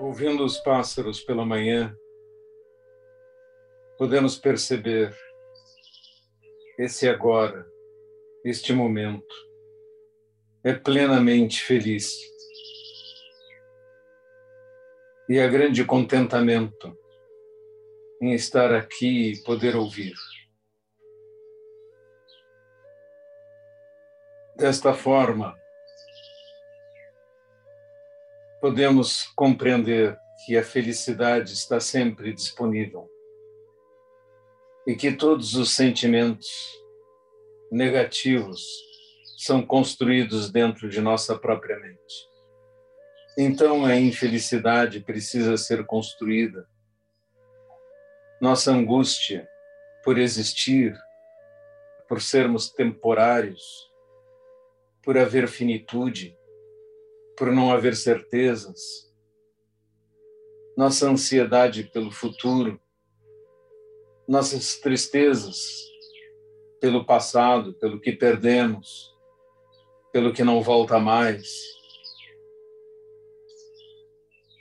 Ouvindo os pássaros pela manhã, podemos perceber esse agora, este momento, é plenamente feliz. E há grande contentamento em estar aqui e poder ouvir. Desta forma, podemos compreender que a felicidade está sempre disponível e que todos os sentimentos negativos são construídos dentro de nossa própria mente. Então a infelicidade precisa ser construída. Nossa angústia por existir, por sermos temporários, por haver finitude, por não haver certezas, nossa ansiedade pelo futuro, nossas tristezas pelo passado, pelo que perdemos, pelo que não volta mais.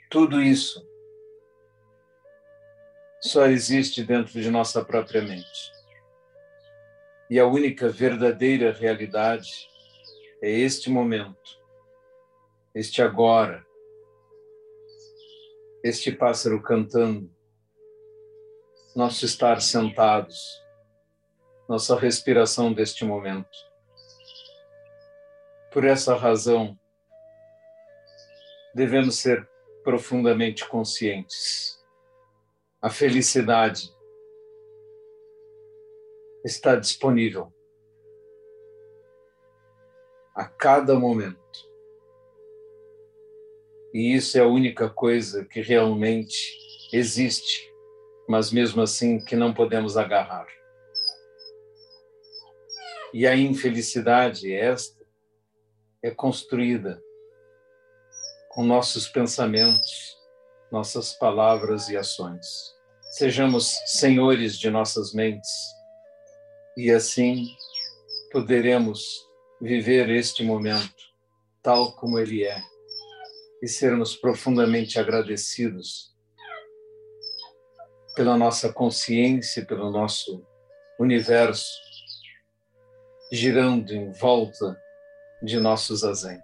Tudo isso só existe dentro de nossa própria mente. E a única verdadeira realidade é este momento este agora, este pássaro cantando, nosso estar sentados, nossa respiração deste momento. Por essa razão, devemos ser profundamente conscientes. A felicidade está disponível a cada momento. E isso é a única coisa que realmente existe, mas mesmo assim que não podemos agarrar. E a infelicidade esta é construída com nossos pensamentos, nossas palavras e ações. Sejamos senhores de nossas mentes e assim poderemos viver este momento tal como ele é e sermos profundamente agradecidos pela nossa consciência, pelo nosso universo girando em volta de nossos zazen.